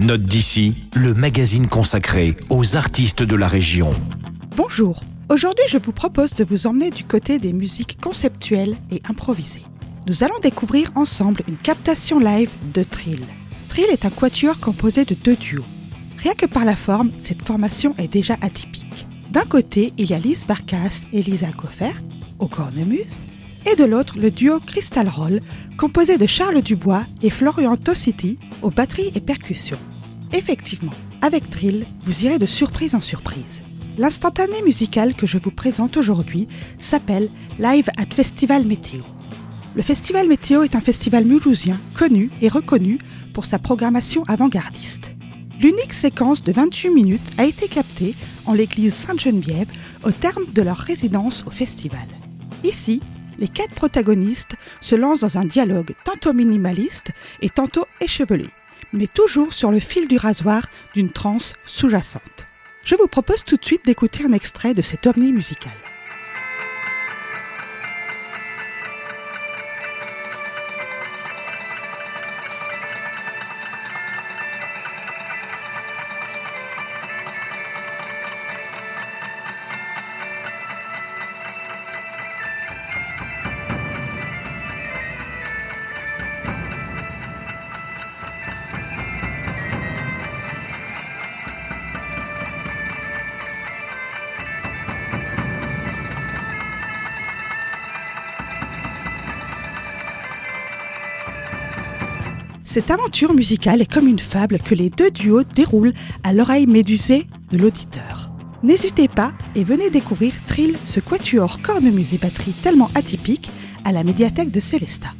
Note d'ici, le magazine consacré aux artistes de la région. Bonjour, aujourd'hui je vous propose de vous emmener du côté des musiques conceptuelles et improvisées. Nous allons découvrir ensemble une captation live de Trill. Trill est un quatuor composé de deux duos. Rien que par la forme, cette formation est déjà atypique. D'un côté, il y a Lise Barkas et Lisa Goffert, au cornemuse, et de l'autre, le duo Crystal Roll, composé de Charles Dubois et Florian Tossiti aux batteries et percussions. Effectivement, avec Trill, vous irez de surprise en surprise. L'instantané musical que je vous présente aujourd'hui s'appelle Live at Festival Météo. Le Festival Météo est un festival mulhousien connu et reconnu pour sa programmation avant-gardiste. L'unique séquence de 28 minutes a été captée en l'église Sainte-Geneviève au terme de leur résidence au festival. Ici, les quatre protagonistes se lancent dans un dialogue tantôt minimaliste et tantôt échevelé, mais toujours sur le fil du rasoir d'une transe sous-jacente. Je vous propose tout de suite d'écouter un extrait de cet ovni musical. Cette aventure musicale est comme une fable que les deux duos déroulent à l'oreille médusée de l'auditeur. N'hésitez pas et venez découvrir Trill, ce quatuor cornemuse et batterie tellement atypique, à la médiathèque de Célestat.